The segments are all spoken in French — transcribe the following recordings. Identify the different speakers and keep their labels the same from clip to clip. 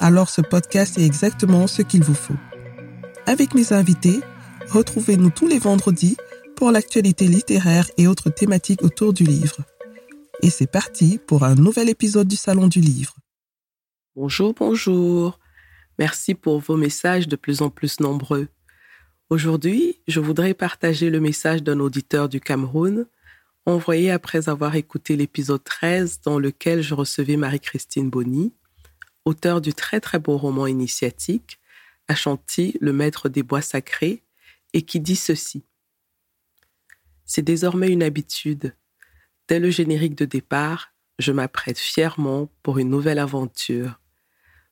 Speaker 1: alors ce podcast est exactement ce qu'il vous faut. Avec mes invités, Retrouvez-nous tous les vendredis pour l'actualité littéraire et autres thématiques autour du livre. Et c'est parti pour un nouvel épisode du Salon du Livre.
Speaker 2: Bonjour, bonjour. Merci pour vos messages de plus en plus nombreux. Aujourd'hui, je voudrais partager le message d'un auditeur du Cameroun envoyé après avoir écouté l'épisode 13 dans lequel je recevais Marie-Christine Bonny, auteure du très très beau roman initiatique Achanti, le maître des bois sacrés, et qui dit ceci. C'est désormais une habitude. Dès le générique de départ, je m'apprête fièrement pour une nouvelle aventure.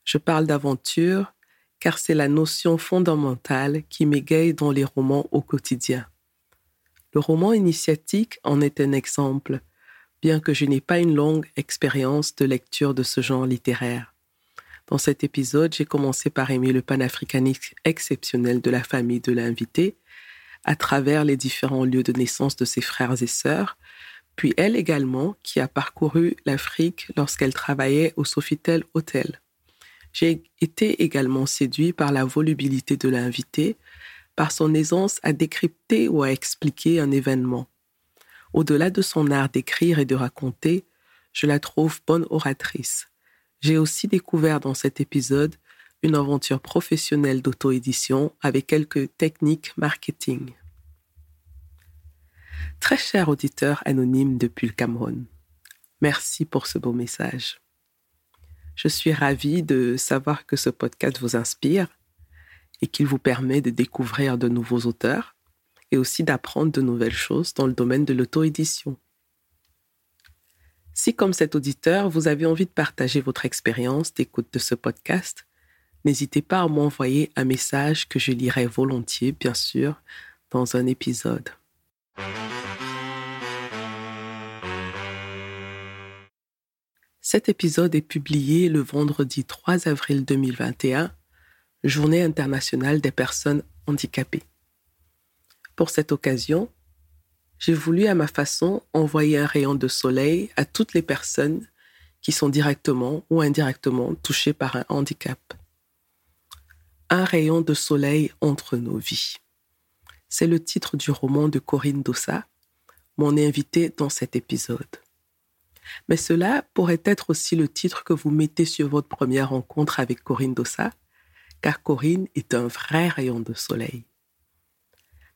Speaker 2: Je parle d'aventure car c'est la notion fondamentale qui m'égaye dans les romans au quotidien. Le roman initiatique en est un exemple, bien que je n'ai pas une longue expérience de lecture de ce genre littéraire. Dans cet épisode, j'ai commencé par aimer le panafricanisme exceptionnel de la famille de l'invité à travers les différents lieux de naissance de ses frères et sœurs, puis elle également qui a parcouru l'Afrique lorsqu'elle travaillait au Sofitel Hotel. J'ai été également séduit par la volubilité de l'invité, par son aisance à décrypter ou à expliquer un événement. Au-delà de son art d'écrire et de raconter, je la trouve bonne oratrice. J'ai aussi découvert dans cet épisode une aventure professionnelle d'auto-édition avec quelques techniques marketing. Très cher auditeur anonyme depuis le Cameroun, merci pour ce beau message. Je suis ravie de savoir que ce podcast vous inspire et qu'il vous permet de découvrir de nouveaux auteurs et aussi d'apprendre de nouvelles choses dans le domaine de l'auto-édition. Si, comme cet auditeur, vous avez envie de partager votre expérience d'écoute de ce podcast, n'hésitez pas à m'envoyer un message que je lirai volontiers, bien sûr, dans un épisode. Cet épisode est publié le vendredi 3 avril 2021, Journée internationale des personnes handicapées. Pour cette occasion, j'ai voulu à ma façon envoyer un rayon de soleil à toutes les personnes qui sont directement ou indirectement touchées par un handicap. Un rayon de soleil entre nos vies. C'est le titre du roman de Corinne Dossa, mon invitée dans cet épisode. Mais cela pourrait être aussi le titre que vous mettez sur votre première rencontre avec Corinne Dossa, car Corinne est un vrai rayon de soleil.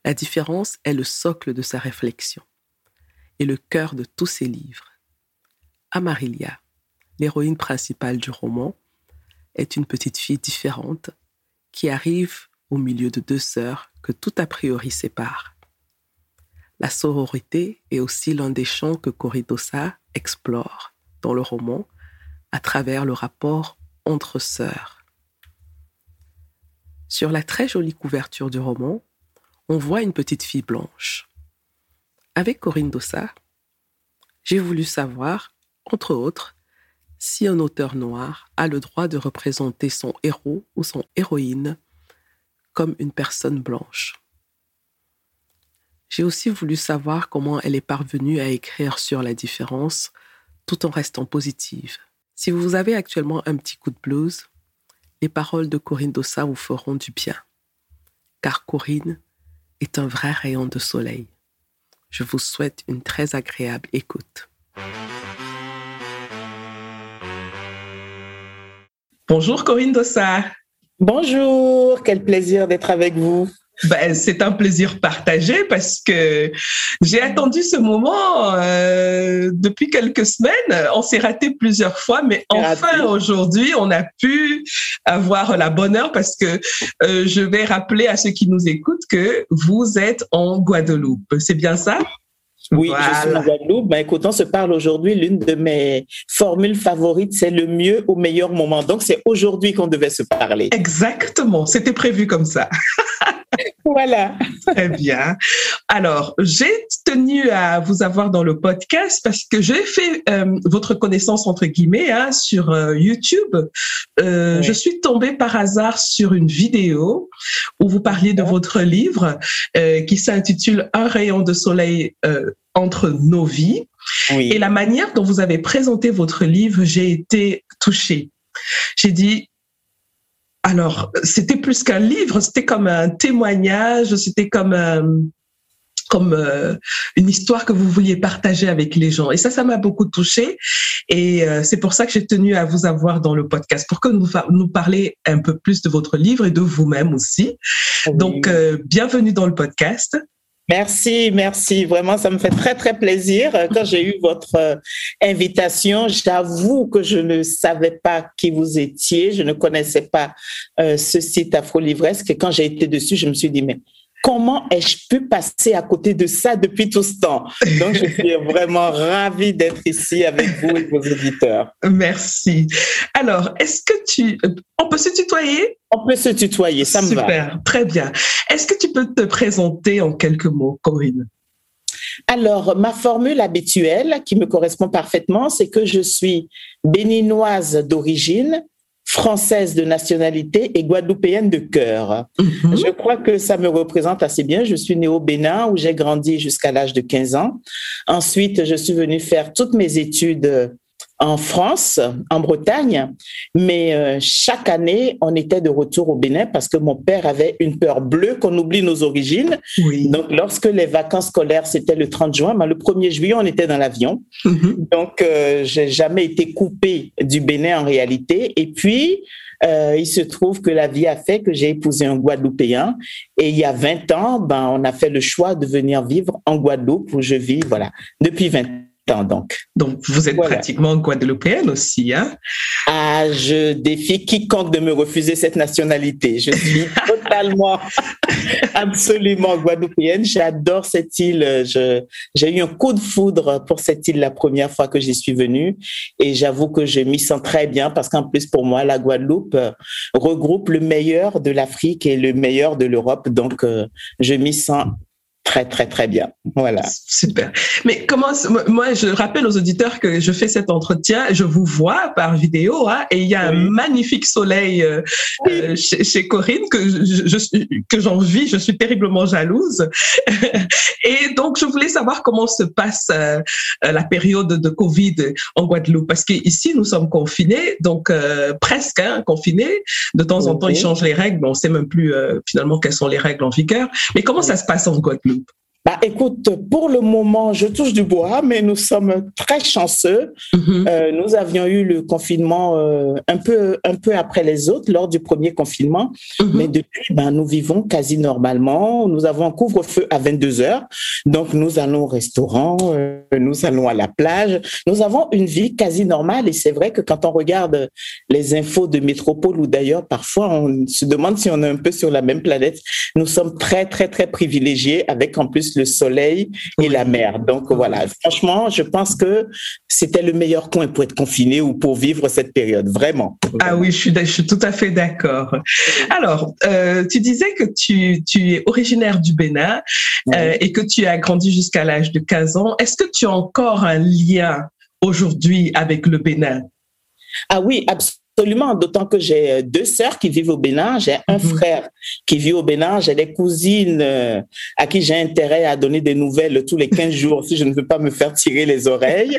Speaker 2: La différence est le socle de sa réflexion et le cœur de tous ses livres. Amarilia, l'héroïne principale du roman, est une petite fille différente qui arrive au milieu de deux sœurs que tout a priori sépare. La sororité est aussi l'un des champs que Corridosa explore dans le roman à travers le rapport entre sœurs. Sur la très jolie couverture du roman, on voit une petite fille blanche. Avec Corinne Dossa, j'ai voulu savoir, entre autres, si un auteur noir a le droit de représenter son héros ou son héroïne comme une personne blanche. J'ai aussi voulu savoir comment elle est parvenue à écrire sur la différence tout en restant positive. Si vous avez actuellement un petit coup de blues, les paroles de Corinne Dossa vous feront du bien. Car Corinne est un vrai rayon de soleil. Je vous souhaite une très agréable écoute. Bonjour Corinne Dossa.
Speaker 3: Bonjour, quel plaisir d'être avec vous.
Speaker 2: Ben, c'est un plaisir partagé parce que j'ai attendu ce moment euh, depuis quelques semaines. On s'est raté plusieurs fois, mais enfin aujourd'hui, on a pu avoir la bonne heure parce que euh, je vais rappeler à ceux qui nous écoutent que vous êtes en Guadeloupe. C'est bien ça?
Speaker 3: Oui, je suis en Guadeloupe. Ben, écoute, on se parle aujourd'hui. L'une de mes formules favorites, c'est le mieux au meilleur moment. Donc, c'est aujourd'hui qu'on devait se parler.
Speaker 4: Exactement. C'était prévu comme ça.
Speaker 3: voilà.
Speaker 4: Très bien. Alors, j'ai tenu à vous avoir dans le podcast parce que j'ai fait euh, votre connaissance entre guillemets hein, sur euh, YouTube. Euh, Je suis tombée par hasard sur une vidéo où vous parliez de votre livre qui s'intitule Un rayon de soleil entre nos vies. Oui. Et la manière dont vous avez présenté votre livre, j'ai été touchée. J'ai dit, alors, c'était plus qu'un livre, c'était comme un témoignage, c'était comme euh, comme euh, une histoire que vous vouliez partager avec les gens. Et ça, ça m'a beaucoup touchée. Et euh, c'est pour ça que j'ai tenu à vous avoir dans le podcast, pour que nous nous parlez un peu plus de votre livre et de vous-même aussi. Donc, bienvenue dans le podcast.
Speaker 3: Merci, merci. Vraiment, ça me fait très, très plaisir. Quand j'ai eu votre euh, invitation, j'avoue que je ne savais pas qui vous étiez. Je ne connaissais pas euh, ce site Afro-Livresque. Et quand j'ai été dessus, je me suis dit, mais comment ai-je pu passer à côté de ça depuis tout ce temps? Donc, je suis vraiment ravie d'être ici avec vous et vos auditeurs.
Speaker 4: Merci. Alors, est-ce que tu... On peut se tutoyer?
Speaker 3: On peut se tutoyer, ça me
Speaker 4: va. Super, très bien. Est-ce que tu peux te présenter en quelques mots, Corinne?
Speaker 3: Alors, ma formule habituelle qui me correspond parfaitement, c'est que je suis béninoise d'origine, française de nationalité et guadeloupéenne de cœur. Mhm. Je crois que ça me représente assez bien. Je suis née au Bénin où j'ai grandi jusqu'à l'âge de 15 ans. Ensuite, je suis venue faire toutes mes études en France, en Bretagne, mais euh, chaque année, on était de retour au Bénin parce que mon père avait une peur bleue qu'on oublie nos origines. Donc, lorsque les vacances scolaires, c'était le 30 juin, ben, le 1er juillet, on était dans l'avion. Mm-hmm. Donc, euh, j'ai jamais été coupée du Bénin en réalité. Et puis, euh, il se trouve que la vie a fait que j'ai épousé un Guadeloupéen et il y a 20 ans, ben, on a fait le choix de venir vivre en Guadeloupe où je vis, voilà, depuis 20 ans donc.
Speaker 4: Donc, vous êtes pratiquement guadeloupéenne aussi, hein?
Speaker 3: Ah, je défie quiconque de me refuser cette nationalité. Je suis totalement, absolument guadeloupéenne. J'adore cette île. J'ai eu un coup de foudre pour cette île la première fois que j'y suis venue. Et j'avoue que je m'y sens très bien parce qu'en plus, pour moi, la Guadeloupe euh, regroupe le meilleur de l'Afrique et le meilleur de l'Europe. Donc, euh, je m'y sens très, très, très bien. Voilà.
Speaker 4: Super. Mais comment, moi, je rappelle aux auditeurs que je fais cet entretien, je vous vois par vidéo, hein, et il y a un magnifique soleil euh, euh, chez, Corinne que je, que j'envie, je suis terriblement jalouse. et donc, je voulais savoir comment se passe euh, la période de Covid en Guadeloupe, parce qu'ici, nous sommes confinés, donc presque hein, confinés. De temps en temps, ils changent les règles, mais on sait même plus finalement quelles sont les règles en vigueur. Mais comment ça se passe en Guadeloupe?
Speaker 3: Bah, écoute, pour le moment, je touche du bois, mais nous sommes très chanceux. Mm-hmm. Euh, nous avions eu le confinement euh, un peu un peu après les autres lors du premier confinement, mm-hmm. mais depuis, ben, nous vivons quasi normalement. Nous avons un couvre-feu à 22 heures, donc nous allons au restaurant, euh, nous allons à la plage. Nous avons une vie quasi normale et c'est vrai que quand on regarde les infos de métropole ou d'ailleurs, parfois on se demande si on est un peu sur la même planète. Nous sommes très très très privilégiés avec en plus le soleil et la mer. Donc voilà, franchement, je pense que c'était le meilleur coin pour être confiné ou pour vivre cette période, vraiment.
Speaker 4: Ah oui, je suis, je suis tout à fait d'accord. Alors, euh, tu disais que tu, tu es originaire du Bénin euh, et que tu as grandi jusqu'à l'âge de 15 ans. Est-ce que tu as encore un lien aujourd'hui avec le Bénin?
Speaker 3: Ah oui, absolument Absolument, d'autant que j'ai euh, deux sœurs qui vivent au Bénin, j'ai un mhm. frère qui vit au Bénin, j'ai des cousines euh, à qui j'ai intérêt à donner des nouvelles tous les 15 jours si je ne veux pas me faire tirer les oreilles.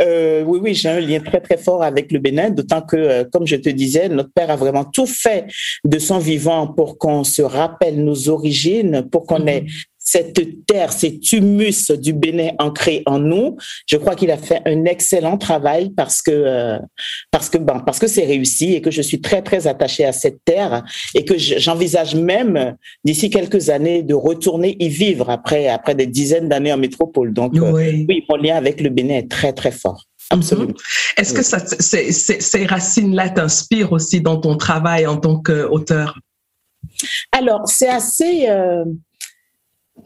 Speaker 3: Euh, oui, oui, j'ai un lien très très fort avec le Bénin, d'autant que, comme je te disais, notre père a vraiment tout fait de son vivant pour qu'on se rappelle nos origines, pour qu'on mhm. ait cette terre, cet humus du Bénin ancré en nous. Je crois qu'il a fait un excellent travail parce que euh, parce que bon, parce que c'est réussi et que je suis très très attachée à cette terre et que j'envisage même d'ici quelques années de retourner y vivre après après des dizaines d'années en métropole. Donc euh, oui. mon lien avec le Bénin est très très fort. Absolument.
Speaker 4: Est-ce que ça, ces racines-là t'inspirent aussi dans ton travail en tant qu'auteur?
Speaker 3: Alors, c'est assez, euh,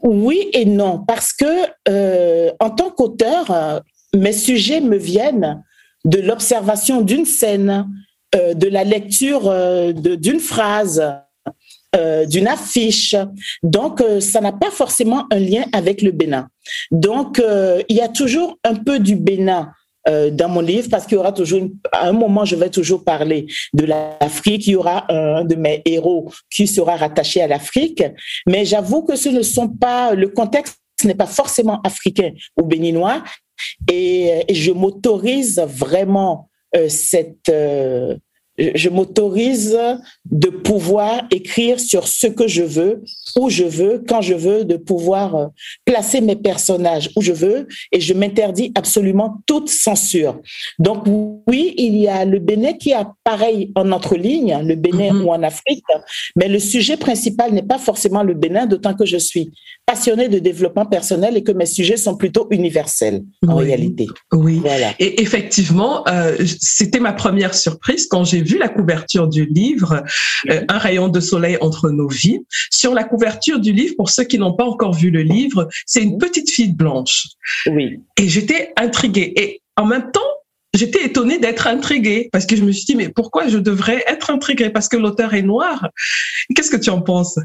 Speaker 3: Oui et non, parce que euh, en tant qu'auteur, euh, mes sujets me viennent de l'observation d'une scène, euh, de la lecture d'une phrase, d'une affiche. Donc, ça n'a pas forcément un lien avec le Bénin. Donc, il y a toujours un peu du Bénin euh, dans mon livre parce qu'il y aura toujours, à un moment, je vais toujours parler de l'Afrique. Il y aura un de mes héros qui sera rattaché à l'Afrique. Mais j'avoue que ce ne sont pas, le contexte n'est pas forcément africain ou béninois. Et, je m'autorise vraiment euh, cette, euh, je m'autorise de pouvoir écrire sur ce que je veux, où je veux, quand je veux, de pouvoir euh, placer mes personnages où je veux et je m'interdis absolument toute censure. Donc oui, il y a le Bénin qui pareil en entre lignes, le Bénin mhm. ou en Afrique, mais le sujet principal n'est pas forcément le Bénin, d'autant que je suis passionnée de développement personnel et que mes sujets sont plutôt universels en réalité.
Speaker 4: Oui. Voilà. Et effectivement, euh, c'était ma première surprise quand j'ai vu la couverture du livre, euh, Un rayon de soleil entre nos vies. Sur la couverture du livre, pour ceux qui n'ont pas encore vu le livre, c'est une petite fille blanche.
Speaker 3: Oui.
Speaker 4: Et j'étais intriguée. Et en même temps, j'étais étonnée d'être intriguée parce que je me suis dit, mais pourquoi je devrais être intriguée? Parce que l'auteur est noir. Qu'est-ce que tu en penses?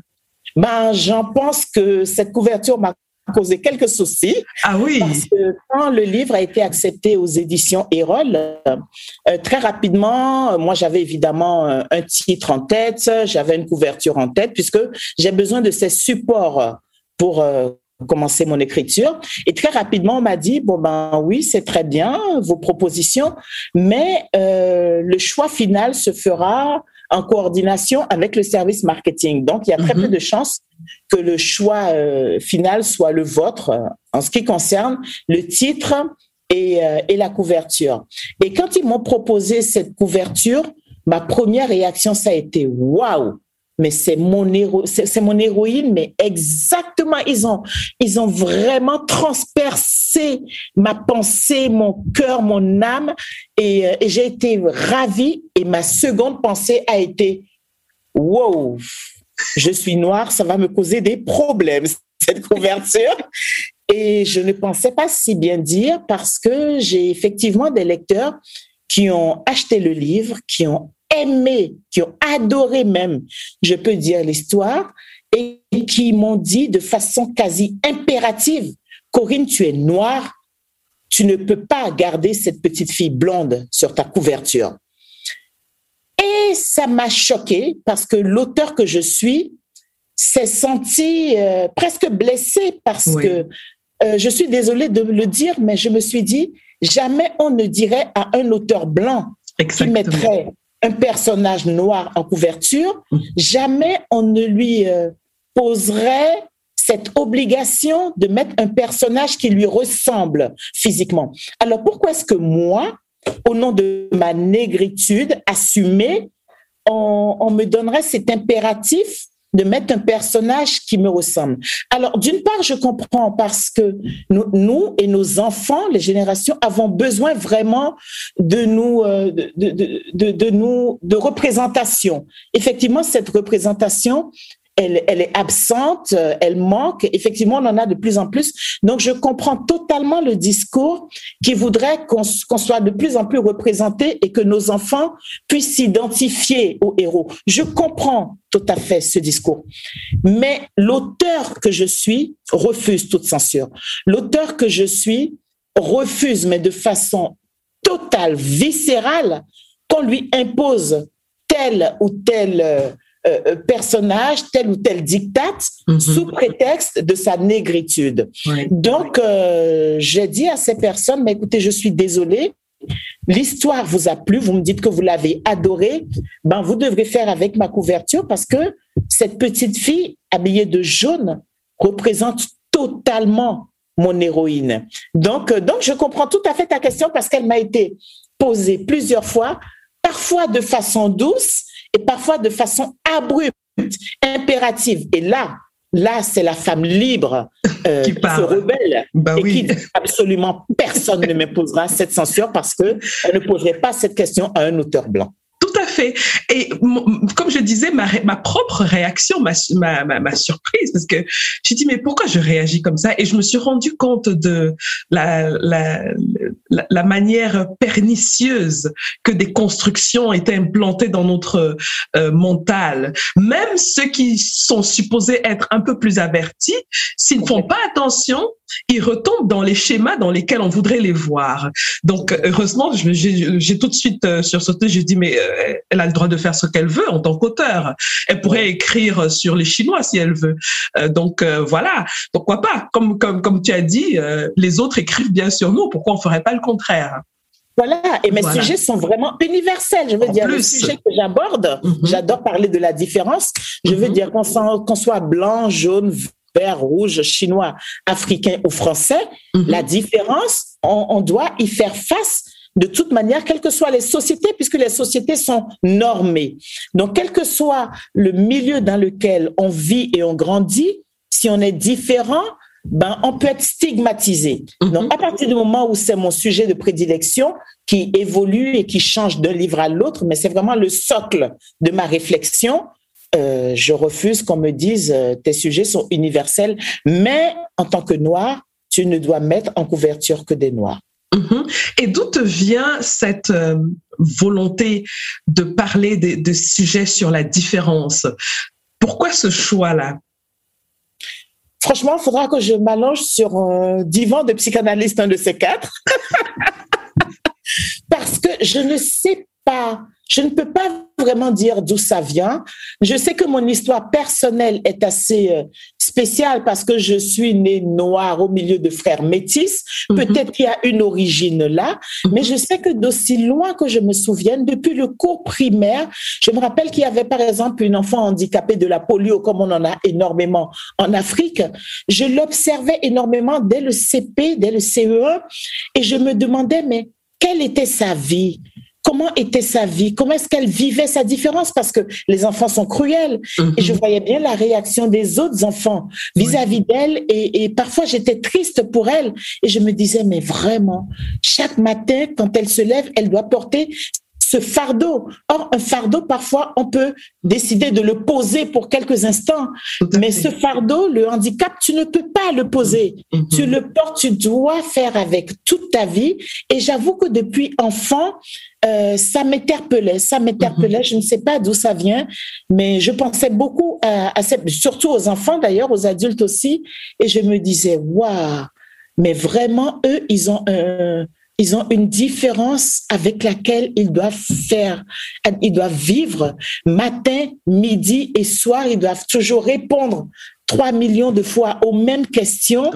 Speaker 3: Ben, j'en pense que cette couverture m'a causé quelques soucis.
Speaker 4: Ah oui.
Speaker 3: Parce que quand le livre a été accepté aux éditions Erol, euh, très rapidement, moi j'avais évidemment euh, un titre en tête, j'avais une couverture en tête, puisque j'ai besoin de ces supports pour euh, commencer mon écriture. Et très rapidement, on m'a dit, bon ben oui, c'est très bien, vos propositions, mais le choix final se fera en coordination avec le service marketing. Donc, il y a très peu mhm. de chances que le choix euh, final soit le vôtre en ce qui concerne le titre et, euh, et la couverture. Et quand ils m'ont proposé cette couverture, ma première réaction, ça a été waouh! Mais c'est mon héros, c'est mon héroïne, mais exactement, ils ont, ils ont vraiment transpercé ma pensée, mon cœur, mon âme, et, euh, et j'ai été ravie. Et ma seconde pensée a été, wow, je suis noire, ça va me causer des problèmes cette couverture. Et je ne pensais pas si bien dire parce que j'ai effectivement des lecteurs qui ont acheté le livre, qui ont aimé, qui ont adoré même, je peux dire, l'histoire, et qui m'ont dit de façon quasi impérative, Corinne, tu es noire, tu ne peux pas garder cette petite fille blonde sur ta couverture. Et ça m'a choqué parce que l'auteur que je suis s'est senti euh, presque blessé parce que euh, je suis désolée de le dire, mais je me suis dit, jamais on ne dirait à un auteur blanc qui mettrait un personnage noir en couverture, jamais on ne lui euh, poserait cette obligation de mettre un personnage qui lui ressemble physiquement. Alors pourquoi est-ce que moi, au nom de ma négritude assumée, on me donnerait cet impératif de mettre un personnage qui me ressemble. Alors, d'une part, je comprends parce que nous, et nos enfants, les générations, avons besoin vraiment de nous, euh, de, représentation. Effectivement, cette représentation, elle, elle, est absente, elle manque. Effectivement, on en a de plus en plus. Donc, je comprends totalement le discours qui voudrait qu'on soit de plus en plus représenté et que nos enfants puissent s'identifier aux héros. Je comprends tout à fait ce discours. Mais l'auteur que je suis refuse toute censure. L'auteur que je suis refuse, mais de façon totale, viscérale, qu'on lui impose tel ou tel euh, euh, personnage, tel ou tel dictat, mhm. sous prétexte de sa négritude. Donc, euh, j'ai dit à ces personnes, mais écoutez, je suis désolée, l'histoire vous a plu, vous me dites que vous l'avez adorée, ben vous devrez faire avec ma couverture parce que cette petite fille habillée de jaune représente totalement mon héroïne. Donc, euh, donc je comprends tout à fait ta question parce qu'elle m'a été posée plusieurs fois, parfois de façon douce et parfois de façon abrupte, impérative. Et là, Là, c'est la femme libre euh, qui, se rebelle bah et qui absolument personne ne me posera cette censure parce que elle ne poserait pas cette question à un auteur blanc.
Speaker 4: Tout à fait. Et comme je disais, ma, ma propre réaction m'a ma, ma, surprise parce que j'ai dit mais pourquoi je réagis comme ça? Et je me suis rendu compte de la, la, la, manière pernicieuse que des constructions étaient implantées dans notre euh, mental. Même ceux qui sont supposés être un peu plus avertis, s'ils ne font pas attention, ils retombent dans les schémas dans lesquels on voudrait les voir. Donc, heureusement, j'ai tout de suite euh, sursauté, j'ai dit, mais euh, elle a le droit de faire ce qu'elle veut en tant qu'auteur. Elle pourrait écrire sur les Chinois si elle veut. Euh, donc, voilà, pourquoi pas? Comme, comme, comme tu as dit, les autres écrivent bien sur nous, pourquoi on ferait pas le contraire?
Speaker 3: Voilà, et mes sujets sont vraiment universels. Je veux dire, le sujet que j'aborde, mhm. j'adore parler de la différence. Je veux mhm. dire qu'on soit blanc, jaune, vert, rouge, chinois, africain ou français, mhm. la différence, on, doit y faire face de toute manière, quelles que soient les sociétés, puisque les sociétés sont normées. Donc, quel que soit le milieu dans lequel on vit et on grandit, si on est différent, ben, on peut être stigmatisé. Mhm. Donc, à partir du moment où c'est mon sujet de prédilection, qui évolue et qui change d'un livre à l'autre, mais c'est vraiment le socle de ma réflexion, euh, je refuse qu'on me dise euh, tes sujets sont universels, mais en tant que noir, tu ne dois mettre en couverture que des noirs.
Speaker 4: Mhm. Et d'où te vient cette euh, volonté de parler de, sujets sur la différence? Pourquoi ce choix-là?
Speaker 3: Franchement, il faudra que je m'allonge sur un divan de psychanalyste, un de ces quatre. Parce que je ne sais pas je ne peux pas vraiment dire d'où ça vient. Je sais que mon histoire personnelle est assez euh, spéciale parce que je suis née noire au milieu de frères métis. Mhm. Peut-être qu'il y a une origine là, mhm. mais je sais que d'aussi loin que je me souvienne, depuis le cours primaire, je me rappelle qu'il y avait par exemple une enfant handicapée de la polio, comme on en a énormément en Afrique. Je l'observais énormément dès le CP, dès le CE1, et je me demandais, mais quelle était sa vie? Comment était sa vie, comment est-ce qu'elle vivait sa différence, parce que les enfants sont cruels. Et je mhm. voyais bien la réaction des autres enfants vis-à-vis d'elle. Et, et, parfois, j'étais triste pour elle. Et je me disais, mais vraiment, chaque matin, quand elle se lève, elle doit porter ce fardeau. Or, un fardeau, parfois, on peut décider de le poser pour quelques instants. Mais ce fardeau, le handicap, tu ne peux pas le poser. Mhm. Tu le portes, tu dois faire avec toute ta vie. Et j'avoue que depuis enfant, euh, ça m'interpellait, ça m'interpellait. Mhm. Je ne sais pas d'où ça vient, mais je pensais beaucoup à, à surtout aux enfants d'ailleurs, aux adultes aussi, et je me disais, waouh, mais vraiment eux, ils ont un, ils ont une différence avec laquelle ils doivent faire, ils doivent vivre matin, midi et soir. Ils doivent toujours répondre 3 millions de fois aux mêmes questions.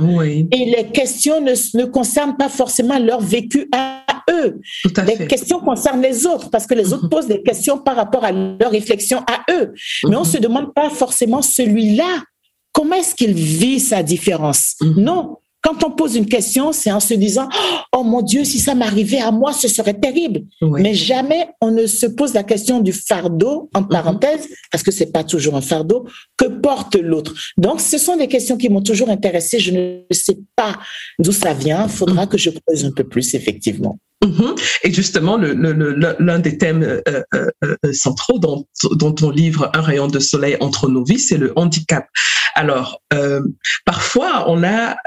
Speaker 3: Et les questions ne, ne, concernent pas forcément leur vécu à eux. les questions concernent les autres parce que les autres mhm. posent des questions par rapport à leur réflexion à eux. Mais on ne mhm. se demande pas forcément celui-là. Comment est-ce qu'il vit sa différence? Mhm. Non, quand on pose une question, c'est en se disant Oh mon Dieu, si ça m'arrivait à moi, ce serait terrible. Mais jamais on ne se pose la question du fardeau, en mhm. parenthèse, parce que c'est pas toujours un fardeau, que porte l'autre. Donc, ce sont des questions qui m'ont toujours intéressée. Je ne sais pas d'où ça vient. Il faudra mhm. que je creuse un peu plus, effectivement.
Speaker 4: Mhm. Et justement, l'un des thèmes euh, euh, euh, centraux dans, ton livre Un rayon de soleil entre nos vies, c'est le handicap. Alors, parfois, on a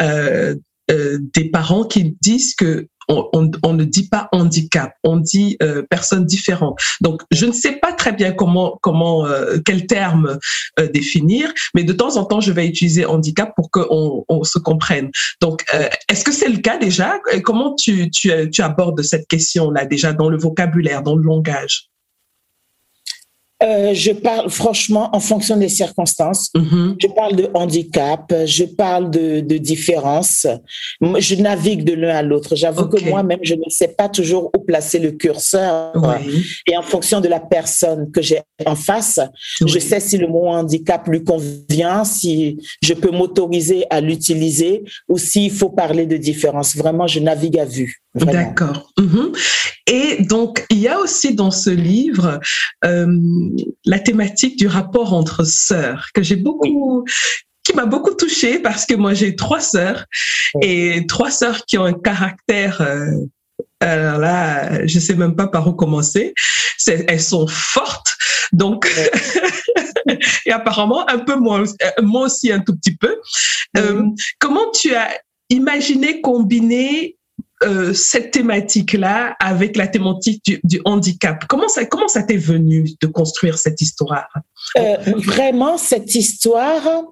Speaker 4: des parents qui disent que on, ne dit pas handicap, on dit euh, personne différente. Donc, je ne sais pas très bien comment, comment, euh, quel terme euh, définir, mais de temps en temps, je vais utiliser handicap pour qu'on on se comprenne. Donc, est-ce que c'est le cas déjà? Comment tu, tu, tu abordes cette question-là déjà dans le vocabulaire, dans le langage?
Speaker 3: Euh, je parle franchement en fonction des circonstances. Mm-hmm. Je parle de handicap, je parle de, de différence. Je navigue de l'un à l'autre. J'avoue que moi-même, je ne sais pas toujours où placer le curseur. Et en fonction de la personne que j'ai en face, je sais si le mot handicap lui convient, si je peux m'autoriser à l'utiliser ou s'il faut parler de différence. Vraiment, je navigue à vue.
Speaker 4: D'accord. Mm-hmm. Et donc, il y a aussi dans ce livre euh, la thématique du rapport entre sœurs que j'ai beaucoup, qui m'a beaucoup touchée parce que moi j'ai trois sœurs et trois sœurs qui ont un caractère euh, Alors là, je sais même pas par où commencer. Elles sont fortes, donc et apparemment un peu moins, moi aussi un tout petit peu. Euh, comment tu as imaginé combiner euh, cette thématique-là avec la thématique du, handicap Comment ça, comment ça t'est venu de construire cette histoire?
Speaker 3: Euh, Vraiment, cette histoire,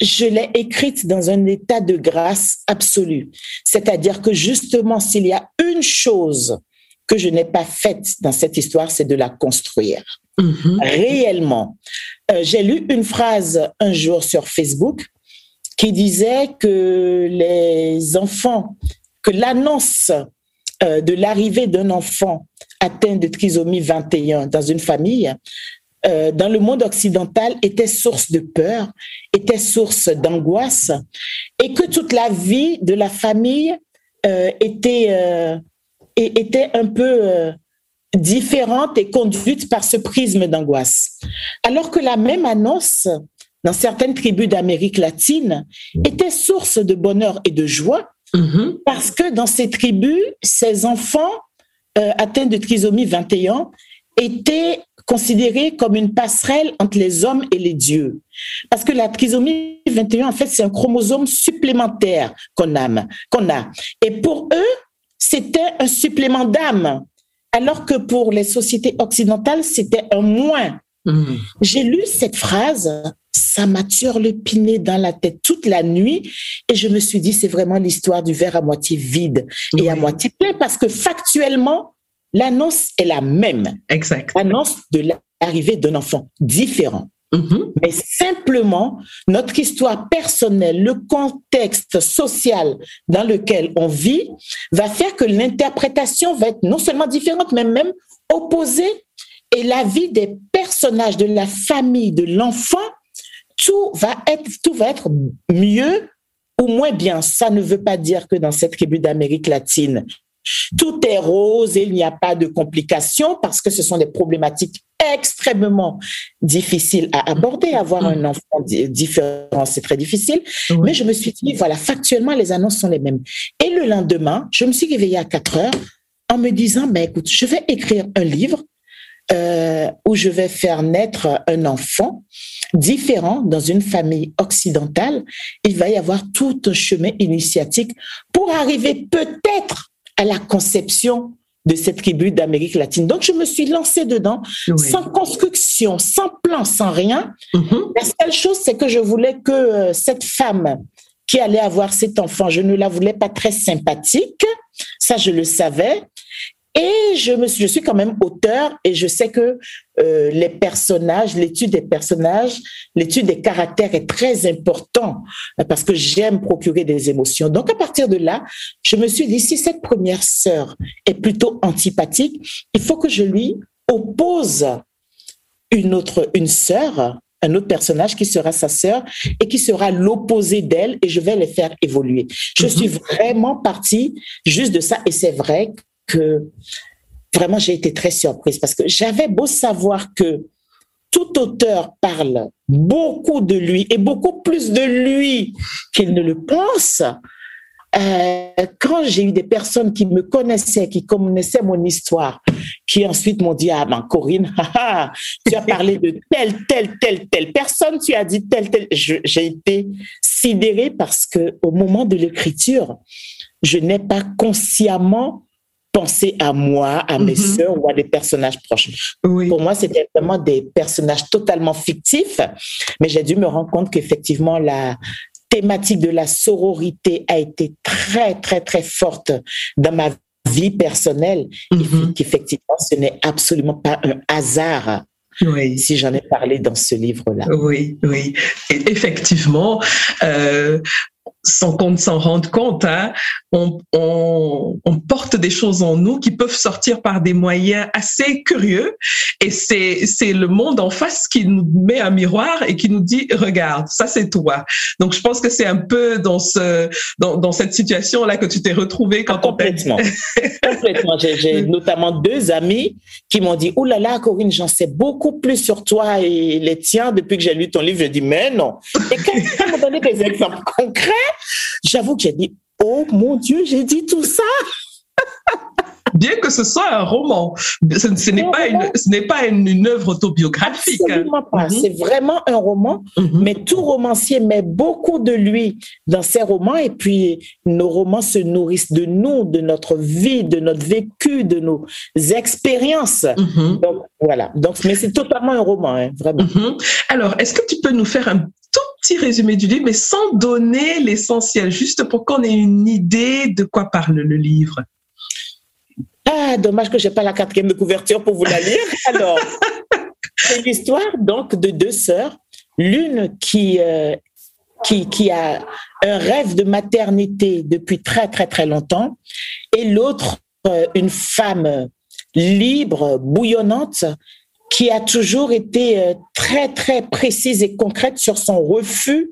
Speaker 3: je l'ai écrite dans un état de grâce absolue. C'est-à-dire que justement, s'il y a une chose que je n'ai pas faite dans cette histoire, c'est de la construire. Mm-hmm. Réellement. Euh, j'ai lu une phrase un jour sur Facebook qui disait que les enfants que l'annonce euh, de l'arrivée d'un enfant atteint de trisomie 21 dans une famille, euh, dans le monde occidental, était source de peur, était source d'angoisse, et que toute la vie de la famille euh, était, était un peu différente et conduite par ce prisme d'angoisse. Alors que la même annonce, dans certaines tribus d'Amérique latine, était source de bonheur et de joie, Mm-hmm. Parce que dans ces tribus, ces enfants euh, atteints de trisomie 21 étaient considérés comme une passerelle entre les hommes et les dieux. Parce que la trisomie 21, en fait, c'est un chromosome supplémentaire qu'on a, qu'on a. Et pour eux, c'était un supplément d'âme. Alors que pour les sociétés occidentales, c'était un moins. Mm-hmm. J'ai lu cette phrase ça m'a le piné dans la tête toute la nuit et je me suis dit c'est vraiment l'histoire du verre à moitié vide et à moitié plein parce que factuellement l'annonce est la même.
Speaker 4: Exact.
Speaker 3: L'annonce de l'arrivée d'un enfant différent. Mm-hmm. Mais simplement, notre histoire personnelle, le contexte social dans lequel on vit, va faire que l'interprétation va être non seulement différente, mais même opposée. Et la vie des personnages, de la famille, de l'enfant tout va être, tout va être mieux ou moins bien. Ça ne veut pas dire que dans cette tribu d'Amérique latine, tout est rose et il n'y a pas de complications parce que ce sont des problématiques extrêmement difficiles à aborder. Avoir un enfant différent, c'est très difficile. Mais je me suis dit, voilà, factuellement, les annonces sont les mêmes. Et le lendemain, je me suis réveillée à 4 heures en me disant, ben, écoute, je vais écrire un livre euh, où je vais faire naître un enfant différent dans une famille occidentale, il va y avoir tout un chemin initiatique pour arriver peut-être à la conception de cette tribu d'Amérique latine. Donc, je me suis lancée dedans sans construction, sans plan, sans rien. Mm-hmm. La seule chose, c'est que je voulais que euh, cette femme qui allait avoir cet enfant, je ne la voulais pas très sympathique, ça je le savais, et je, me suis, je suis quand même auteur et je sais que euh, les personnages, l'étude des personnages, l'étude des caractères est très important euh, parce que j'aime procurer des émotions. Donc à partir de là, je me suis dit, si cette première sœur est plutôt antipathique, il faut que je lui oppose une autre, une sœur, un autre personnage qui sera sa sœur et qui sera l'opposé d'elle et je vais les faire évoluer. Je mm-hmm. suis vraiment partie juste de ça et c'est vrai que vraiment j'ai été très surprise parce que j'avais beau savoir que tout auteur parle beaucoup de lui et beaucoup plus de lui qu'il ne le pense. Euh, quand j'ai eu des personnes qui me connaissaient, qui connaissaient mon histoire, qui ensuite m'ont dit, ah ben Corinne, tu as parlé de telle, telle, telle, telle personne, tu as dit telle, telle, j'ai été sidérée parce que au moment de l'écriture, je n'ai pas consciemment penser à moi, à mes mm sœurs ou à des personnages proches. Pour moi, c'était vraiment des personnages totalement fictifs, mais j'ai dû me rendre compte qu'effectivement, la thématique de la sororité a été très, très, très forte dans ma vie personnelle mm qu'effectivement, ce n'est absolument pas un hasard oui. si j'en ai parlé dans ce livre-là.
Speaker 4: Oui, oui. Et effectivement, euh, sans qu'on ne s'en rende compte, hein, on, on, on, porte des choses en nous qui peuvent sortir par des moyens assez curieux. Et c'est, c'est le monde en face qui nous met un miroir et qui nous dit, regarde, ça c'est toi. Donc je pense que c'est un peu dans, ce, dans, dans cette situation-là que tu t'es retrouvé quand
Speaker 3: Complètement. Complètement. J'ai, j'ai notamment deux amis qui m'ont dit, oulala, là là, Corinne, j'en sais beaucoup plus sur toi et les tiens depuis que j'ai lu ton livre. Je dis, mais non. Et quand tu m'as donné des exemples concrets, j'avoue que j'ai dit, oh mon Dieu, j'ai dit tout ça.
Speaker 4: bien que ce soit un roman. Ce, n'est pas une, ce n'est pas une, œuvre autobiographique.
Speaker 3: Absolument pas. Mhm. C'est vraiment un roman, mhm. mais tout romancier met beaucoup de lui dans ses romans et puis nos romans se nourrissent de nous, de notre vie, de notre vécu, de nos expériences. Mhm. Donc voilà. Donc, mais c'est totalement un roman, hein, vraiment.
Speaker 4: Alors, est-ce que tu peux nous faire un petit résumé du livre, mais sans donner l'essentiel, juste pour qu'on ait une idée de quoi parle le livre
Speaker 3: ah, dommage que j'ai pas la quatrième de couverture pour vous la lire. Alors, c'est l'histoire donc de deux sœurs, l'une qui, euh, qui, qui a un rêve de maternité depuis très très très longtemps, et l'autre euh, une femme libre, bouillonnante, qui a toujours été euh, très très précise et concrète sur son refus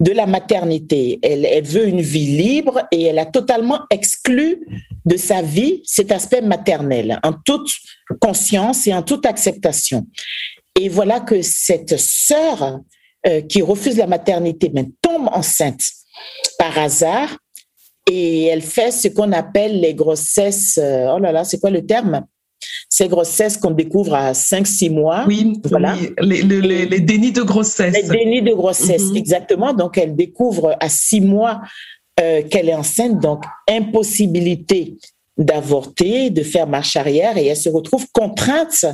Speaker 3: de la maternité. Elle, veut une vie libre et elle a totalement exclu de sa vie cet aspect maternel, en toute conscience et en toute acceptation. Et voilà que cette sœur euh, qui refuse la maternité tombe enceinte par hasard et elle fait ce qu'on appelle les grossesses. Euh, oh là là, c'est quoi le terme? Ces grossesses qu'on découvre à 5-6 mois.
Speaker 4: Oui, voilà. Les, les, dénis de grossesse.
Speaker 3: Les dénis de grossesse, mhm. exactement. Donc, elle découvre à 6 mois euh, qu'elle est enceinte, donc impossibilité d'avorter, de faire marche arrière, et elle se retrouve contrainte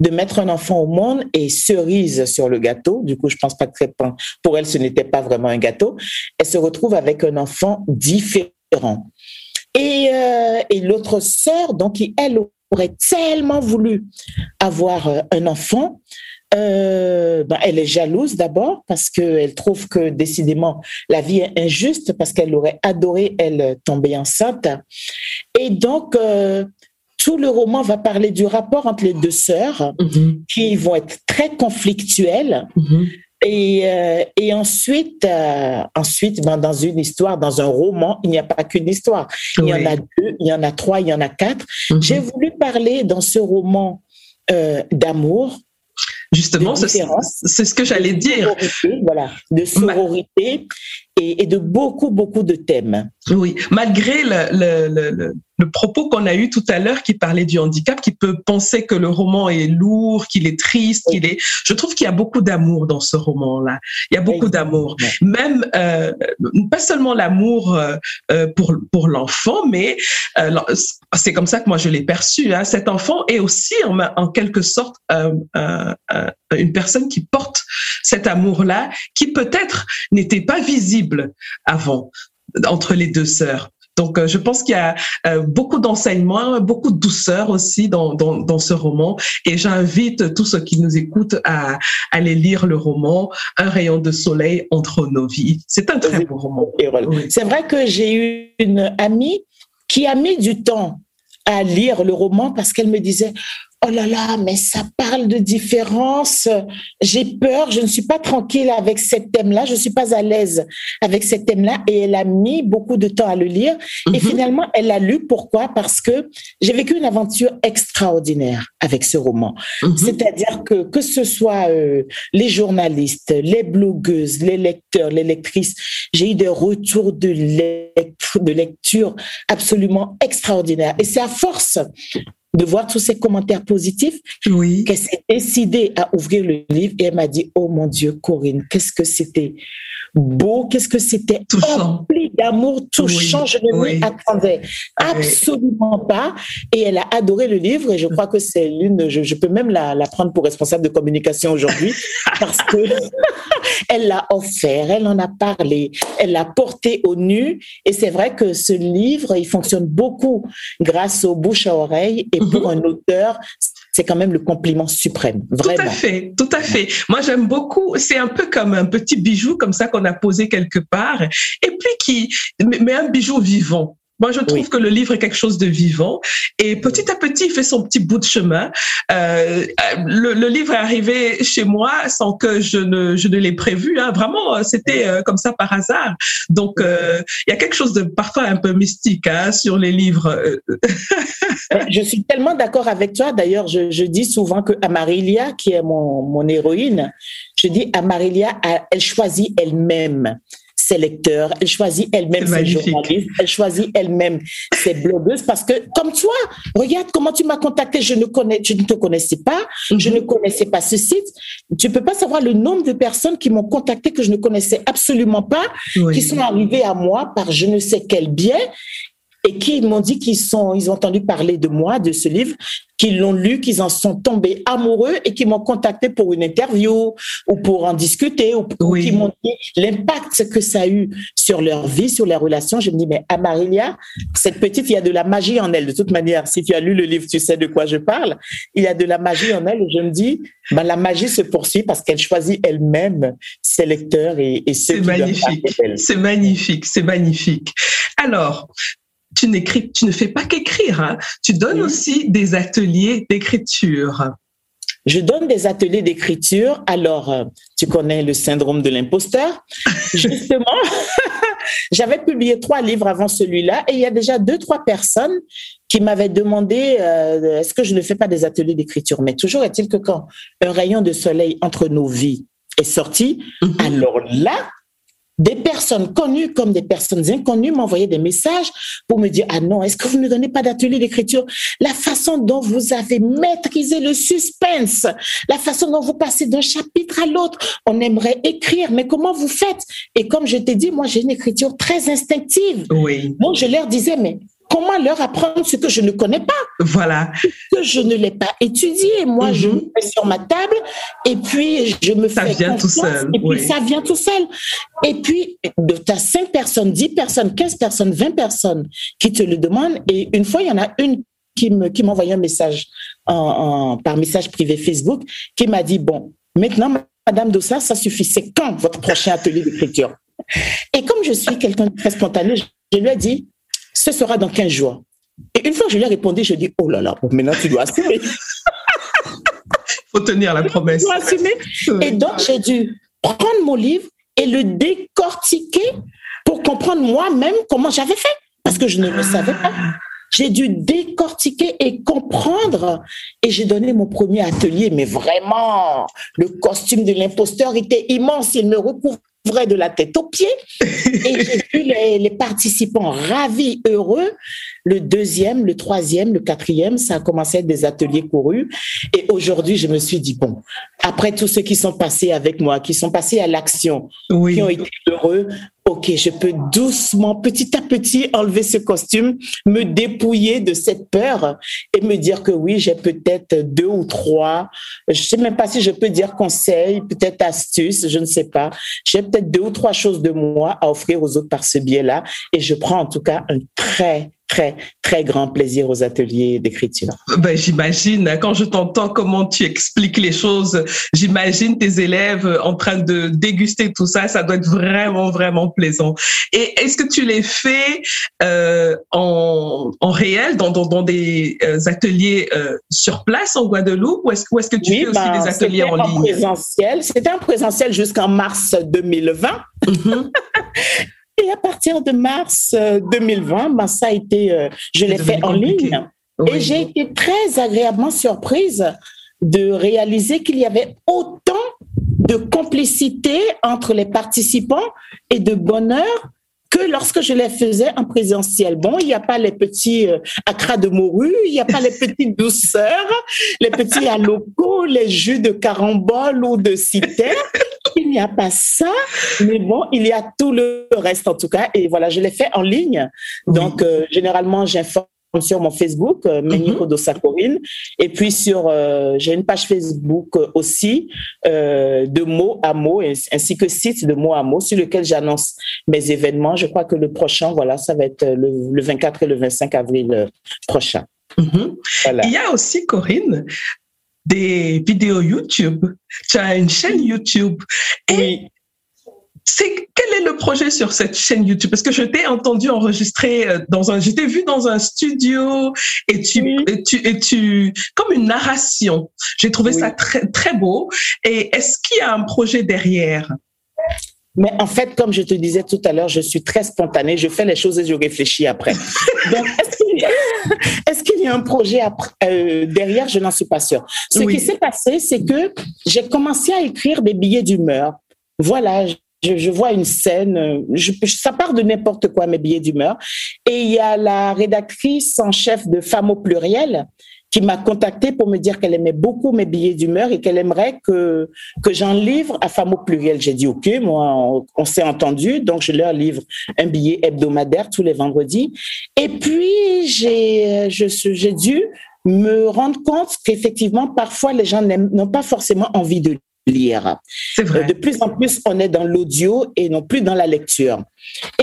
Speaker 3: de mettre un enfant au monde et cerise sur le gâteau. Du coup, je pense pas que pour elle, ce n'était pas vraiment un gâteau. Elle se retrouve avec un enfant différent. Et, euh, et l'autre sœur, donc, qui, elle aurait tellement voulu avoir euh, un enfant. Euh, ben, elle est jalouse d'abord parce qu'elle trouve que décidément la vie est injuste parce qu'elle aurait adoré, elle, tomber enceinte. Et donc, euh, tout le roman va parler du rapport entre les deux sœurs mm-hmm. qui vont être très conflictuelles. Mm-hmm. Et, euh, et ensuite, euh, ensuite ben, dans une histoire, dans un roman, il n'y a pas qu'une histoire. Il y en a deux, il y en a trois, il y en a quatre. Mhm. J'ai voulu parler dans ce roman euh, d'amour.
Speaker 4: Justement, c'est ce que j'allais dire.
Speaker 3: Voilà, de sororité et, et, de beaucoup, beaucoup de thèmes.
Speaker 4: Oui, malgré le, le, le, le propos qu'on a eu tout à l'heure qui parlait du handicap, qui peut penser que le roman est lourd, qu'il est triste, qu'il est. Je trouve qu'il y a beaucoup d'amour dans ce roman-là. Il y a beaucoup d'amour, même euh, pas seulement l'amour euh, euh, pour pour l'enfant, mais euh, c'est comme ça que moi je l'ai perçu. Hein. Cet enfant est aussi en, en quelque sorte une personne qui porte cet amour-là, qui peut-être n'était pas visible avant entre les deux sœurs. Donc, euh, je pense qu'il y a euh, beaucoup d'enseignements, beaucoup de douceur aussi dans, dans, dans ce roman. Et j'invite tous ceux qui nous écoutent à, aller lire le roman Un rayon de soleil entre nos vies. C'est un très beau roman.
Speaker 3: C'est vrai que j'ai eu une amie qui a mis du temps à lire le roman parce qu'elle me disait oh là là, mais ça parle de différence. J'ai peur, je ne suis pas tranquille avec ce thème-là, je ne suis pas à l'aise avec ce thème-là. Et elle a mis beaucoup de temps à le lire. Et mhm. finalement, elle l'a lu. Pourquoi? Parce que j'ai vécu une aventure extraordinaire avec ce roman. Mhm. C'est-à-dire que que ce soit euh, les journalistes, les blogueuses, les lecteurs, les lectrices, j'ai eu des retours de, de lecture absolument extraordinaires. Et c'est à force de voir tous ces commentaires positifs,
Speaker 4: oui.
Speaker 3: qu'elle s'est décidée à ouvrir le livre et elle m'a dit, oh mon Dieu, Corinne, qu'est-ce que c'était beau, qu'est-ce que c'était rempli d'amour touchant, je ne m'y attendais absolument pas. Et elle a adoré le livre et je crois que c'est l'une, je, peux même la, la, prendre pour responsable de communication aujourd'hui parce que elle l'a offert, elle en a parlé, elle l'a porté au nu. Et c'est vrai que ce livre, il fonctionne beaucoup grâce aux bouche à oreille et pour mhm. un auteur, c'est quand même le compliment suprême. Vraiment.
Speaker 4: Tout à fait, tout à fait. Moi, j'aime beaucoup. C'est un peu comme un petit bijou comme ça qu'on a posé quelque part, et puis qui, mais un bijou vivant. Moi, je trouve que le livre est quelque chose de vivant et petit à petit, il fait son petit bout de chemin. Euh, le, livre est arrivé chez moi sans que je ne, je ne l'ai prévu. Hein. Vraiment, c'était euh, comme ça par hasard. Donc, euh, il y a quelque chose de parfois un peu mystique hein, sur les livres.
Speaker 3: je suis tellement d'accord avec toi. D'ailleurs, je, je, dis souvent que Amarilia, qui est mon, mon héroïne, je dis Amarilia, elle choisit elle-même ses lecteurs, elle choisit elle-même ses journalistes, elle choisit elle-même ses blogueuses parce que, comme toi, regarde comment tu m'as contacté, je ne connais, je ne te connaissais pas, je ne connaissais pas ce site. Tu peux pas savoir le nombre de personnes qui m'ont contacté que je ne connaissais absolument pas, qui sont arrivées à moi par je ne sais quel biais et qui m'ont dit qu'ils sont, ils ont entendu parler de moi, de ce livre, qu'ils l'ont lu, qu'ils en sont tombés amoureux et qui m'ont contacté pour une interview ou pour en discuter ou, qui m'ont dit l'impact que ça a eu sur leur vie, sur leurs relations. Je me dis, mais Amarilia, cette petite, il y a de la magie en elle. De toute manière, si tu as lu le livre, tu sais de quoi je parle. Il y a de la magie en elle et je me dis, ben, la magie se poursuit parce qu'elle choisit elle-même ses lecteurs et, et ceux
Speaker 4: C'est magnifique. C'est magnifique. C'est magnifique. Alors, tu n'écris, tu ne fais pas qu'écrire, hein. tu donnes aussi des ateliers d'écriture.
Speaker 3: Je donne des ateliers d'écriture. Alors, euh, tu connais le syndrome de l'imposteur. Justement, j'avais publié trois livres avant celui-là et il y a déjà deux, trois personnes qui m'avaient demandé euh, est-ce que je ne fais pas des ateliers d'écriture? Mais toujours est-il que quand un rayon de soleil entre nos vies est sorti, mm-hmm. alors là, des personnes connues comme des personnes inconnues m'envoyaient des messages pour me dire, ah non, est-ce que vous ne donnez pas d'atelier d'écriture? La façon dont vous avez maîtrisé le suspense, la façon dont vous passez d'un chapitre à l'autre, on aimerait écrire, mais comment vous faites? Et comme je t'ai dit, moi, j'ai une écriture très instinctive.
Speaker 4: Oui.
Speaker 3: Donc, je leur disais, mais comment leur apprendre ce que je ne connais pas?
Speaker 4: Voilà.
Speaker 3: Que je ne l'ai pas étudié. Moi, je me mets sur ma table et puis je me
Speaker 4: ça vient tout seul.
Speaker 3: Et puis ça vient tout seul. Et puis, tu as 5 personnes, 10 personnes, 15 personnes, 20 personnes qui te le demandent. Et une fois, il y en a une qui m'a qui envoyé un message en, par message privé Facebook qui m'a dit, bon, maintenant, Madame Dossard, ça suffit. C'est quand votre prochain atelier d'écriture? Et comme je suis quelqu'un de très spontané, je lui ai dit, ce sera dans 15 jours. Et une fois que je lui ai répondu, je dis, oh là là, maintenant tu dois assumer.
Speaker 4: Il faut tenir la promesse.
Speaker 3: Tu dois assumer. Et donc, j'ai dû prendre mon livre et le décortiquer pour comprendre moi-même comment j'avais fait. Parce que je ne le savais pas. J'ai dû décortiquer et comprendre. Et j'ai donné mon premier atelier, mais vraiment, le costume de l'imposteur était immense. Il me recouvre vrai de la tête aux pieds. Et j'ai vu les, les, participants ravis, heureux. Le deuxième, le troisième, le quatrième, ça a commencé à être des ateliers courus. Et aujourd'hui, je me suis dit, bon, après tous ceux qui sont passés avec moi, qui sont passés à l'action, qui ont été heureux, OK, je peux doucement, petit à petit, enlever ce costume, me dépouiller de cette peur et me dire que oui, j'ai peut-être deux ou trois, je sais même pas si je peux dire conseils, peut-être astuces, je ne sais pas. J'ai peut-être deux ou trois choses de moi à offrir aux autres par ce biais-là et je prends en tout cas un très, très, très grand plaisir aux ateliers d'écriture.
Speaker 4: Ben, j'imagine, quand je t'entends comment tu expliques les choses, j'imagine tes élèves en train de déguster tout ça, ça doit être vraiment, vraiment plaisant. Et est-ce que tu les fais euh, en, en, réel, dans, dans, dans des euh, ateliers euh, sur place en Guadeloupe, ou est-ce est que tu fais aussi ben, des ateliers en, ligne?
Speaker 3: Présentiel. C'était en présentiel jusqu'en mars 2020. Et à partir de mars 2020, euh, ben, ça a été, euh, je l'ai fait en ligne. Et j'ai été très agréablement surprise de réaliser qu'il y avait autant de complicité entre les participants et de bonheur que lorsque je les faisais en présentiel. Bon, il n'y a pas les petits euh, acras de morue, il n'y a pas les petites douceurs, les petits alocos, les jus de carambole ou de citer. Il n'y a pas ça, mais bon, il y a tout le reste en tout cas. Et voilà, je l'ai fait en ligne. Donc, euh, généralement, j'informe sur mon Facebook, euh, Meniko mm et puis sur, euh, j'ai une page Facebook aussi euh, de mots à mots, ainsi que site de mots à mots sur lequel j'annonce mes événements. Je crois que le prochain, voilà, ça va être le, 24 et le 25 avril prochain.
Speaker 4: Mhm. Il y a aussi, Corinne, des vidéos YouTube. Tu as une chaîne YouTube. Et c'est quel est le projet sur cette chaîne YouTube? Parce que je t'ai entendu enregistrer euh, dans un, je t'ai vu dans un studio et tu, et tu, et tu, comme une narration. J'ai trouvé ça très très beau. Et est-ce qu'il y a un projet derrière?
Speaker 3: Mais en fait, comme je te disais tout à l'heure, je suis très spontanée. Je fais les choses et je réfléchis après. Donc, est-ce qu'il y, a un projet après, euh, derrière? Je n'en suis pas sûre. Ce qui s'est passé, c'est que j'ai commencé à écrire des billets d'humeur. Voilà, je, vois une scène, je, ça part de n'importe quoi, mes billets d'humeur. Et il y a la rédactrice en chef de Femmes au pluriel qui m'a contacté pour me dire qu'elle aimait beaucoup mes billets d'humeur et qu'elle aimerait que, que j'en livre à Femmes au pluriel. J'ai dit, OK, moi, on, s'est entendu. Donc, je leur livre un billet hebdomadaire tous les vendredis. Et puis, j'ai, j'ai dû me rendre compte qu'effectivement, parfois, les gens n'ont pas forcément envie de.
Speaker 4: Vrai.
Speaker 3: De plus en plus, on est dans l'audio et non plus dans la lecture.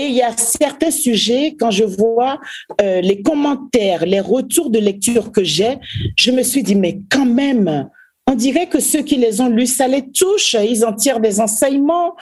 Speaker 3: Et il y a certains sujets, quand je vois euh, les commentaires, les retours de lecture que j'ai, je me suis dit, mais quand même, on dirait que ceux qui les ont lus, ça les touche, ils en tirent des enseignements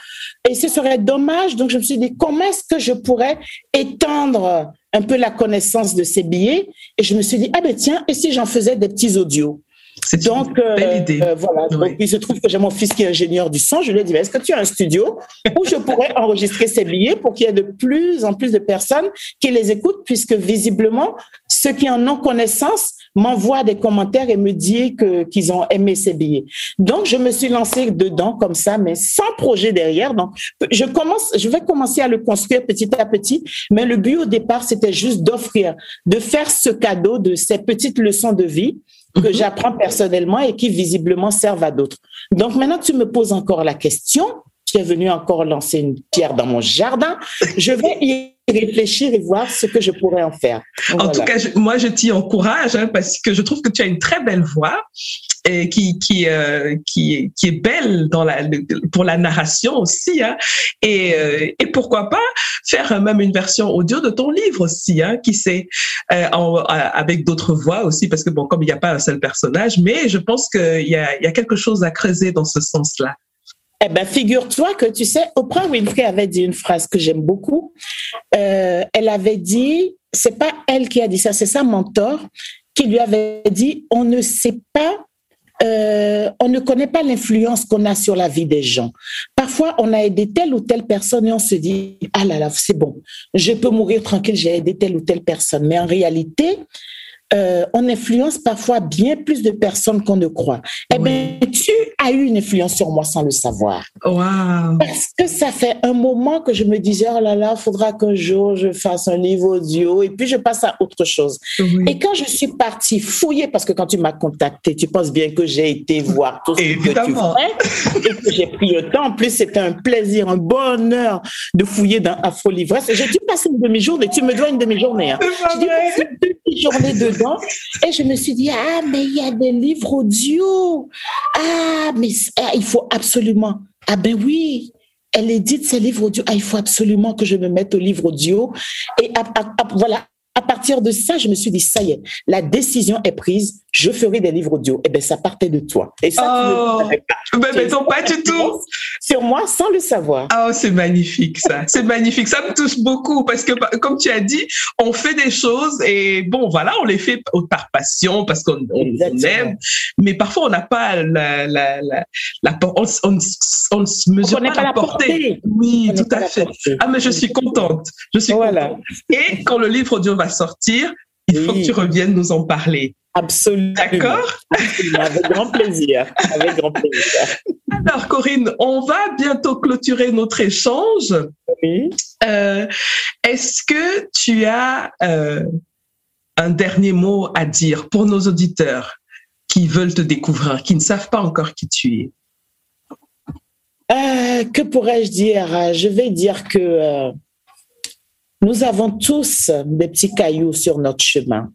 Speaker 3: et ce serait dommage. Donc je me suis dit, comment est-ce que je pourrais étendre un peu la connaissance de ces billets? Et je me suis dit, ah ben tiens, et si j'en faisais des petits audios?
Speaker 4: C'est donc, une belle idée.
Speaker 3: Euh, voilà. Donc, il se trouve que j'ai mon fils qui est ingénieur du son. Je lui ai dit, est-ce que tu as un studio où je pourrais enregistrer ces billets pour qu'il y ait de plus en plus de personnes qui les écoutent, puisque visiblement, ceux qui en ont connaissance m'envoient des commentaires et me disent que, qu'ils ont aimé ces billets. Donc, je me suis lancée dedans comme ça, mais sans projet derrière. Donc, je commence, je vais commencer à le construire petit à petit. Mais le but au départ, c'était juste d'offrir, de faire ce cadeau de ces petites leçons de vie que mhm. j'apprends personnellement et qui visiblement servent à d'autres. Donc maintenant, tu me poses encore la question. Tu es venu encore lancer une pierre dans mon jardin. Je vais y réfléchir et voir ce que je pourrais en faire.
Speaker 4: En tout cas, moi, je t'y encourage hein, parce que je trouve que tu as une très belle voix et qui qui euh, qui qui est belle dans la pour la narration aussi hein, et euh, et pourquoi pas faire même une version audio de ton livre aussi hein, qui sait euh, avec d'autres voix aussi parce que bon comme il n'y a pas un seul personnage mais je pense qu'il y a il y a quelque chose à creuser dans ce sens-là.
Speaker 3: Eh ben, figure-toi que tu sais, Oprah Winfrey avait dit une phrase que j'aime beaucoup. Euh, elle avait dit, c'est pas elle qui a dit ça, c'est sa mentor qui lui avait dit, on ne sait pas euh, on ne connaît pas l'influence qu'on a sur la vie des gens. Parfois, on a aidé telle ou telle personne et on se dit, ah là là, c'est bon, je peux mourir tranquille, j'ai aidé telle ou telle personne. Mais en réalité, euh, on influence parfois bien plus de personnes qu'on ne croit. Eh bien, tu as eu une influence sur moi sans le savoir. Parce que ça fait un moment que je me disais, oh là là, faudra qu'un jour je fasse un livre audio et puis je passe à autre chose. Et quand je suis partie fouiller, parce que quand tu m'as contacté, tu penses bien que j'ai été voir tout ce
Speaker 4: Évidemment.
Speaker 3: que tu fais et que j'ai pris le temps. En plus, c'était un plaisir, un bonheur de fouiller dans Afro Livresse. J'ai dû passer une demi-journée. Tu me dois une demi-journée. Hein. J'ai dû passer une demi-journée de et je me suis dit, ah, mais il y a des livres audio. Ah, mais ah, il faut absolument. Ah ben oui, elle édite ces livres audio. Ah, il faut absolument que je me mette au livre audio. Et voilà, à partir de ça, je me suis dit, ça y est, la décision est prise, je ferai des livres audio. Et eh bien, ça partait de toi. Et ça,
Speaker 4: oh, tu ne pas. Ben, non, pas du tout.
Speaker 3: Sur moi, sans le savoir.
Speaker 4: Oh, c'est magnifique, ça. C'est magnifique. Ça me touche beaucoup parce que, comme tu as dit, on fait des choses et bon, voilà, on les fait par passion parce qu'on aime. Mais parfois, on n'a pas la, la, la, la on, on, on, se mesure
Speaker 3: on pas, la portée.
Speaker 4: Oui, tout à fait. Ah, mais je suis contente. Je suis voilà. contente. Et quand le livre audio va sortir, il faut que tu reviennes nous en parler.
Speaker 3: Absolument.
Speaker 4: D'accord
Speaker 3: Avec grand plaisir. Avec grand plaisir.
Speaker 4: Alors, Corinne, on va bientôt clôturer notre échange.
Speaker 3: Oui.
Speaker 4: Euh, est-ce que tu as euh, un dernier mot à dire pour nos auditeurs qui veulent te découvrir, qui ne savent pas encore qui tu es?
Speaker 3: Euh, Que pourrais-je dire? Je vais dire que nous avons tous des petits cailloux sur notre chemin.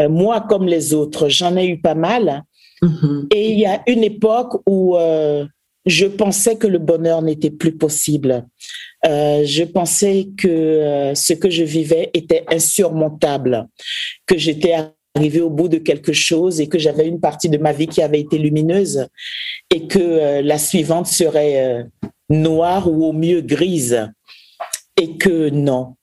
Speaker 3: Euh, moi, comme les autres, j'en ai eu pas mal. Mm-hmm. Et il y a une époque où euh, je pensais que le bonheur n'était plus possible. Euh, je pensais que ce que je vivais était insurmontable, que j'étais arrivée au bout de quelque chose et que j'avais une partie de ma vie qui avait été lumineuse et que la suivante serait noire ou au mieux grise. Et que non,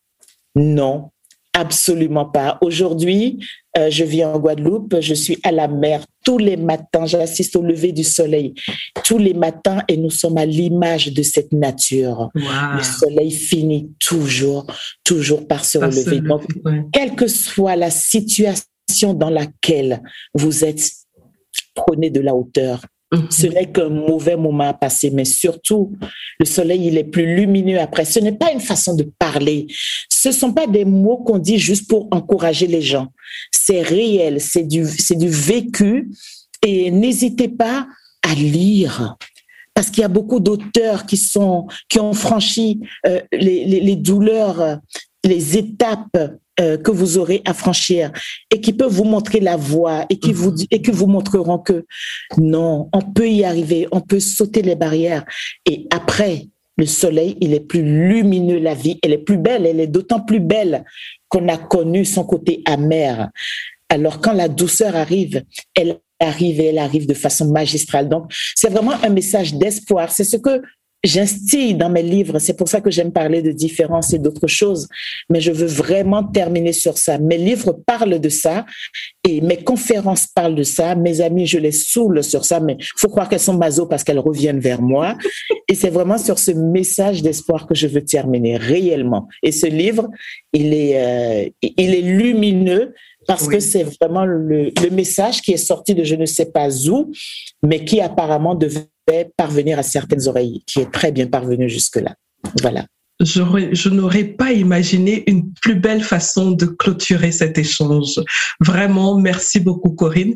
Speaker 3: non, absolument pas. Aujourd'hui, euh, je vis en Guadeloupe, je suis à la mer tous les matins, j'assiste au lever du soleil tous les matins et nous sommes à l'image de cette nature. Le soleil finit toujours, toujours par se relever. Donc, quelle que soit la situation dans laquelle vous êtes, prenez de la hauteur Ce n'est qu'un mauvais moment à passer, mais surtout, le soleil, il est plus lumineux après. Ce n'est pas une façon de parler. Ce ne sont pas des mots qu'on dit juste pour encourager les gens. C'est réel, c'est du, du vécu. Et n'hésitez pas à lire. Parce qu'il y a beaucoup d'auteurs qui sont, qui ont franchi euh, les, les douleurs, les étapes euh, que vous aurez à franchir et qui peuvent vous montrer la voie et qui vous mhm. et qui vous montreront que non, on peut y arriver, on peut sauter les barrières et après le soleil, il est plus lumineux, la vie, elle est plus belle, elle est d'autant plus belle qu'on a connu son côté amer. Alors quand la douceur arrive, elle arrive et elle arrive de façon magistrale. Donc c'est vraiment un message d'espoir. C'est ce que j'instille dans mes livres. C'est pour ça que j'aime parler de différence et d'autres choses. Mais je veux vraiment terminer sur ça. Mes livres parlent de ça et mes conférences parlent de ça. Mes amis, je les saoule sur ça, mais faut croire qu'elles sont maso parce qu'elles reviennent vers moi. Et c'est vraiment sur ce message d'espoir que je veux terminer réellement. Et ce livre, il est, euh, il est lumineux parce que c'est vraiment le, le, message qui est sorti de je ne sais pas où, mais qui apparemment devait parvenir à certaines oreilles, qui est très bien parvenu jusque-là. Voilà.
Speaker 4: Je n'aurais pas imaginé une plus belle façon de clôturer cet échange. Vraiment, merci beaucoup, Corinne.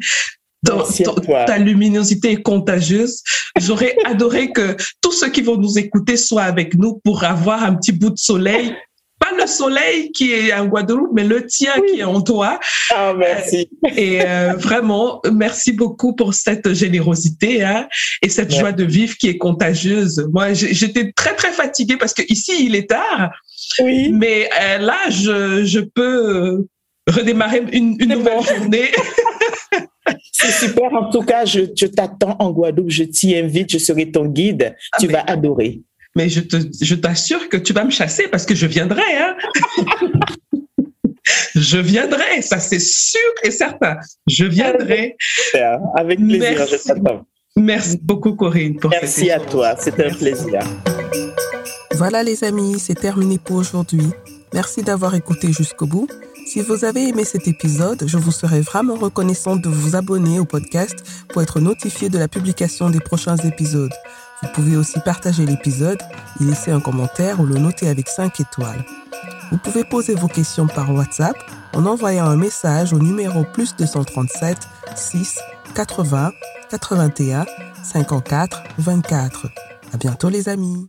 Speaker 4: ta luminosité est contagieuse. J'aurais adoré que tous ceux qui vont nous écouter soient avec nous pour avoir un petit bout de soleil pas le soleil qui est en Guadeloupe, mais le tien qui est en toi.
Speaker 3: Ah, merci.
Speaker 4: Et euh, vraiment, merci beaucoup pour cette générosité hein, et cette joie de vivre qui est contagieuse. Moi, j'étais très, très fatiguée parce que ici, il est tard.
Speaker 3: Oui.
Speaker 4: Mais euh, là, je, je peux redémarrer une, une nouvelle journée.
Speaker 3: C'est super. En tout cas, je, je t'attends en Guadeloupe. Je t'y invite. Je serai ton guide. Ah, tu vas adorer
Speaker 4: mais je te, je t'assure que tu vas me chasser parce que je viendrai, hein. je viendrai, ça c'est sûr et certain. Je viendrai.
Speaker 3: Avec plaisir,
Speaker 4: Merci. Merci beaucoup Corinne pour
Speaker 3: Merci à toi, c'était un plaisir.
Speaker 2: Voilà les amis, c'est terminé pour aujourd'hui. Merci d'avoir écouté jusqu'au bout. Si vous avez aimé cet épisode, je vous serais vraiment reconnaissante de vous abonner au podcast pour être notifié de la publication des prochains épisodes. Vous pouvez aussi partager l'épisode, y laisser un commentaire ou le noter avec 5 étoiles. Vous pouvez poser vos questions par WhatsApp en envoyant un message au numéro plus 237 6 80 81 54 24. À bientôt les amis.